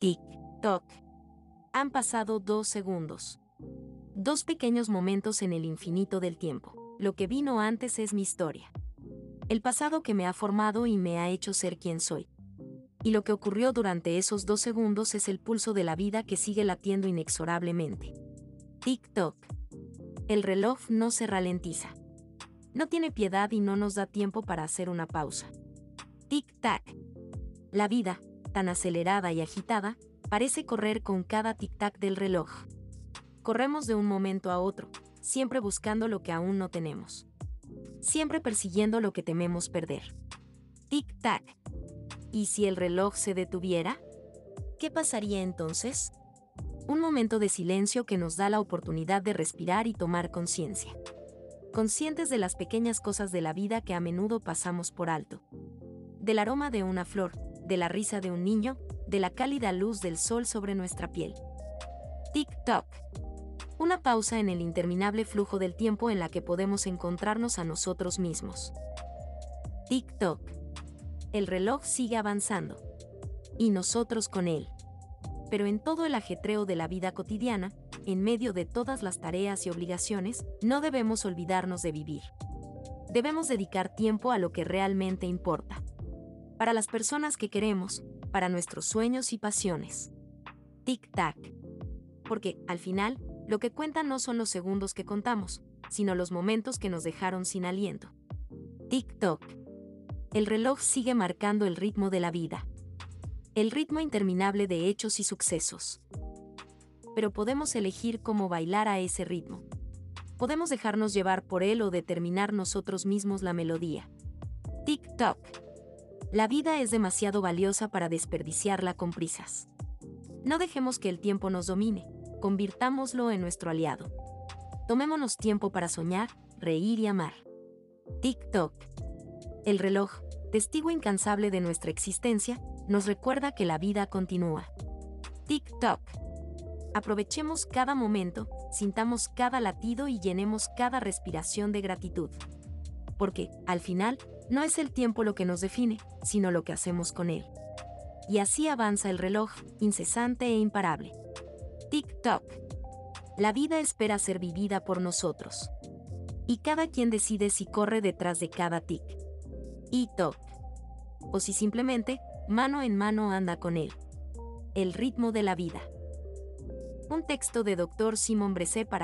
Tic-toc. Han pasado dos segundos. Dos pequeños momentos en el infinito del tiempo. Lo que vino antes es mi historia. El pasado que me ha formado y me ha hecho ser quien soy. Y lo que ocurrió durante esos dos segundos es el pulso de la vida que sigue latiendo inexorablemente. Tic-toc. El reloj no se ralentiza. No tiene piedad y no nos da tiempo para hacer una pausa. Tic-tac. La vida, tan acelerada y agitada, parece correr con cada tic-tac del reloj. Corremos de un momento a otro, siempre buscando lo que aún no tenemos. Siempre persiguiendo lo que tememos perder. Tic-tac. ¿Y si el reloj se detuviera? ¿Qué pasaría entonces? Un momento de silencio que nos da la oportunidad de respirar y tomar conciencia. Conscientes de las pequeñas cosas de la vida que a menudo pasamos por alto. Del aroma de una flor, de la risa de un niño, de la cálida luz del sol sobre nuestra piel. Tic-toc. Una pausa en el interminable flujo del tiempo en la que podemos encontrarnos a nosotros mismos. Tic-toc. El reloj sigue avanzando. Y nosotros con él. Pero en todo el ajetreo de la vida cotidiana, en medio de todas las tareas y obligaciones, no debemos olvidarnos de vivir. Debemos dedicar tiempo a lo que realmente importa para las personas que queremos, para nuestros sueños y pasiones. Tic-tac. Porque, al final, lo que cuentan no son los segundos que contamos, sino los momentos que nos dejaron sin aliento. Tic-toc. El reloj sigue marcando el ritmo de la vida. El ritmo interminable de hechos y sucesos. Pero podemos elegir cómo bailar a ese ritmo. Podemos dejarnos llevar por él o determinar nosotros mismos la melodía. Tic-toc la vida es demasiado valiosa para desperdiciarla con prisas. No dejemos que el tiempo nos domine, convirtámoslo en nuestro aliado. Tomémonos tiempo para soñar, reír y amar. Tic-toc. El reloj, testigo incansable de nuestra existencia, nos recuerda que la vida continúa. Tic-toc. Aprovechemos cada momento, sintamos cada latido y llenemos cada respiración de gratitud. Porque, al final, no es el tiempo lo que nos define, sino lo que hacemos con él. Y así avanza el reloj, incesante e imparable. Tic-toc. La vida espera ser vivida por nosotros. Y cada quien decide si corre detrás de cada tic. Y toc. O si simplemente, mano en mano anda con él. El ritmo de la vida. Un texto de Dr. Simon Bresé para